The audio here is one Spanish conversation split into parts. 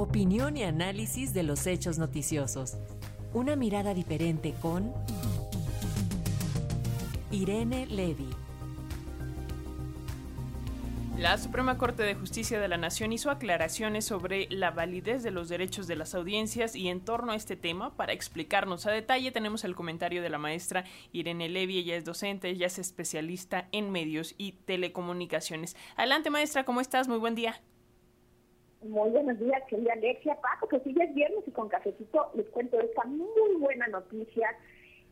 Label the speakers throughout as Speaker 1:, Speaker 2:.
Speaker 1: Opinión y análisis de los hechos noticiosos. Una mirada diferente con Irene Levy.
Speaker 2: La Suprema Corte de Justicia de la Nación hizo aclaraciones sobre la validez de los derechos de las audiencias y en torno a este tema, para explicarnos a detalle, tenemos el comentario de la maestra Irene Levy, ella es docente, ella es especialista en medios y telecomunicaciones. Adelante maestra, ¿cómo estás? Muy buen día.
Speaker 3: Muy buenos días, querida Alexia. Paco, que ya es viernes y con cafecito les cuento esta muy buena noticia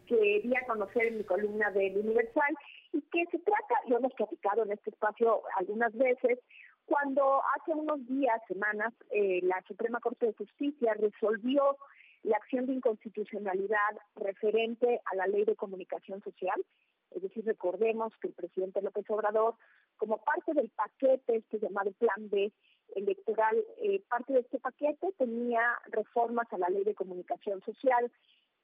Speaker 3: que di a conocer en mi columna del Universal y que se trata, lo hemos platicado en este espacio algunas veces, cuando hace unos días, semanas, eh, la Suprema Corte de Justicia resolvió la acción de inconstitucionalidad referente a la ley de comunicación social. Es decir, recordemos que el presidente López Obrador, como parte del paquete este llamado Plan B, electoral, eh, parte de este paquete tenía reformas a la ley de comunicación social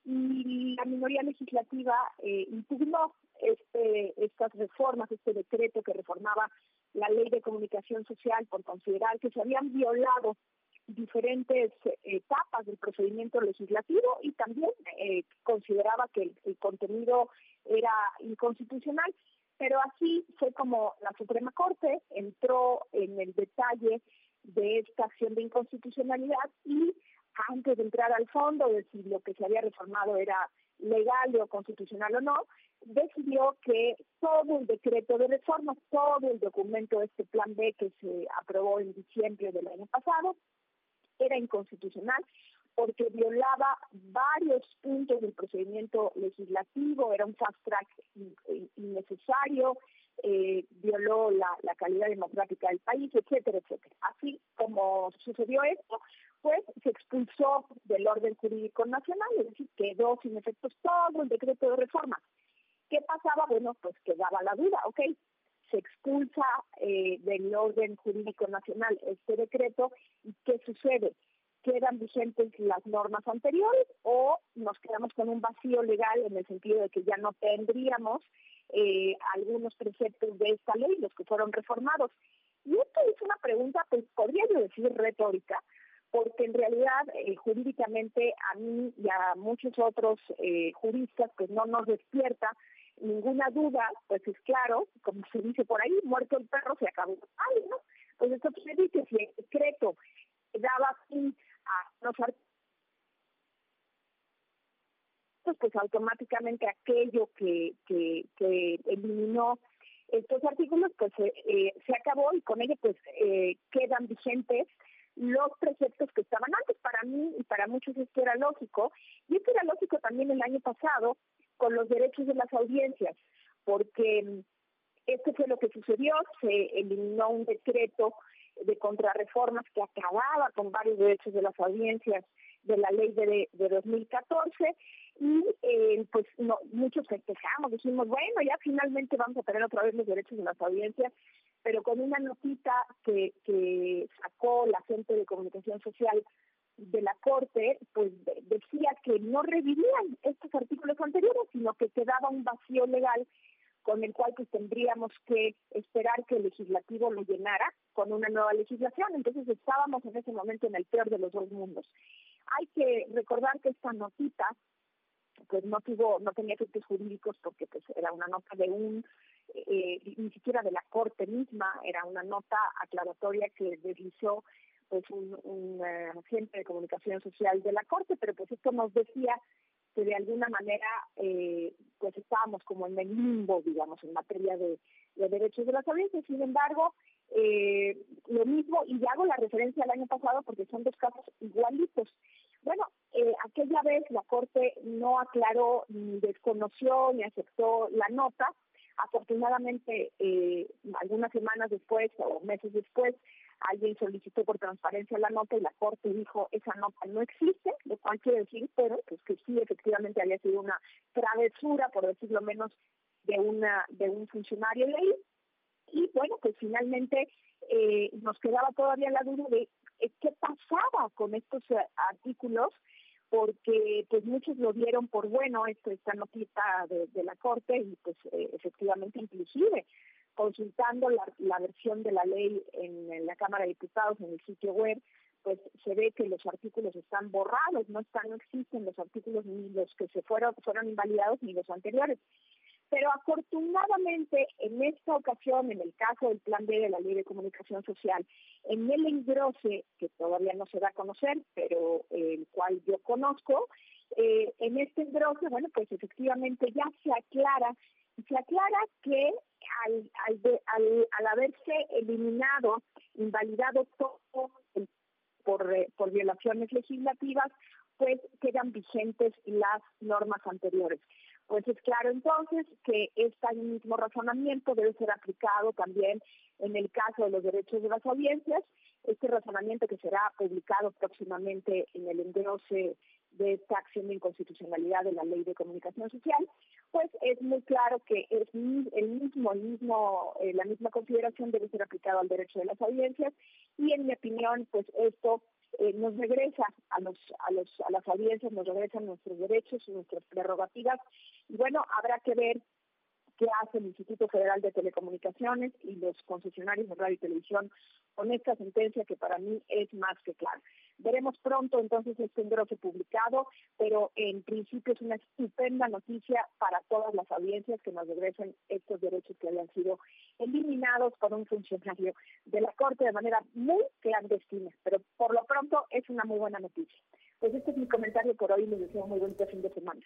Speaker 3: y la minoría legislativa eh, impugnó este, estas reformas, este decreto que reformaba la ley de comunicación social por considerar que se habían violado diferentes etapas del procedimiento legislativo y también eh, consideraba que el contenido era inconstitucional pero así fue como la Suprema Corte entró en el detalle de esta acción de inconstitucionalidad y antes de entrar al fondo de si lo que se había reformado era legal o constitucional o no, decidió que todo el decreto de reforma, todo el documento de este plan B que se aprobó en diciembre del año pasado, era inconstitucional porque violaba varios puntos del procedimiento legislativo, era un fast track innecesario, eh, violó la, la calidad democrática del país, etcétera, etcétera. Así como sucedió esto, pues se expulsó del orden jurídico nacional, es decir, quedó sin efectos todo el decreto de reforma. ¿Qué pasaba? Bueno, pues quedaba la duda, ¿ok? Se expulsa eh, del orden jurídico nacional este decreto y ¿qué sucede? Quedan vigentes las normas anteriores o nos quedamos con un vacío legal en el sentido de que ya no tendríamos eh, algunos preceptos de esta ley, los que fueron reformados. Y esto es una pregunta, pues podría yo decir retórica, porque en realidad eh, jurídicamente a mí y a muchos otros eh, juristas pues no nos despierta ninguna duda, pues es claro, como se dice por ahí, muerto el perro se acabó. Ay, ¿no? Pues esto quiere decir que si el decreto daba fin a los pues automáticamente aquello que, que, que estos artículos pues eh, se acabó y con ello pues eh, quedan vigentes los preceptos que estaban antes. Para mí y para muchos esto era lógico y esto era lógico también el año pasado con los derechos de las audiencias porque mm, esto fue lo que sucedió, se eliminó un decreto de contrarreformas que acababa con varios derechos de las audiencias de la ley de, de 2014 y eh, pues no, muchos festejamos, dijimos, bueno, ya finalmente vamos a tener otra vez los derechos de las audiencias, pero con una notita que, sacó la gente de comunicación social de la Corte, pues decía que no revivían estos artículos anteriores, sino que quedaba un vacío legal con el cual pues tendríamos que esperar que el legislativo lo llenara con una nueva legislación. Entonces estábamos en ese momento en el peor de los dos mundos. Hay que recordar que esta notita pues no tuvo, no tenía efectos jurídicos porque pues era una nota de un, eh, ni siquiera de la corte misma, era una nota aclaratoria que deslizó pues un, un eh, agente de comunicación social de la corte, pero pues esto nos decía que de alguna manera eh, pues estábamos como en el limbo, digamos, en materia de, derechos de las audiencias. Sin embargo, eh, lo mismo, y hago la referencia al año pasado porque son dos casos igualitos. Bueno, eh, aquella vez la Corte no aclaró, ni desconoció, ni aceptó la nota. Afortunadamente, eh, algunas semanas después o meses después, alguien solicitó por transparencia la nota y la Corte dijo esa nota no existe, lo cual quiere decir, pero pues que sí efectivamente había sido una travesura, por decirlo menos, de una de un funcionario de ahí. Y bueno, pues finalmente eh, nos quedaba todavía la duda de qué con estos eh, artículos, porque pues muchos lo dieron por bueno esto, esta notita de, la Corte y pues efectivamente inclusive consultando la, versión de la ley en, la Cámara de Diputados, en el sitio web, pues se ve que los artículos están borrados, no están, no existen los artículos ni los que se fueron, fueron invalidados ni los anteriores. Pero afortunadamente en esta ocasión, en el caso del Plan B de la Ley de Comunicación Social, en el engrose, que todavía no se da a conocer, pero el cual yo conozco, eh, en este engrose, bueno, pues efectivamente ya se aclara, se aclara que al, al, al, haberse eliminado, invalidado todo por, eh, por violaciones legislativas, pues quedan vigentes las normas anteriores. Pues es claro entonces que este mismo razonamiento debe ser aplicado también en el caso de los derechos de las audiencias, este razonamiento que será publicado próximamente en el engrose de esta acción de inconstitucionalidad de la ley de comunicación social, pues es muy claro que es el mismo, el mismo, eh, la misma consideración debe ser aplicado al derecho de las audiencias. Y en mi opinión, pues esto eh, nos regresa a los a los a las audiencias, nos regresan nuestros derechos, nuestras prerrogativas y bueno, habrá que ver qué hace el Instituto Federal de Telecomunicaciones y los concesionarios de radio y televisión con esta sentencia que para mí es más que clara. Veremos pronto entonces este engrose publicado, pero en principio es una estupenda noticia para todas las audiencias que nos regresen estos derechos que habían sido eliminados por un funcionario de la Corte de manera muy clandestina, pero por lo pronto es una muy buena noticia. Pues este es mi comentario por hoy, les deseo muy buen fin de semana.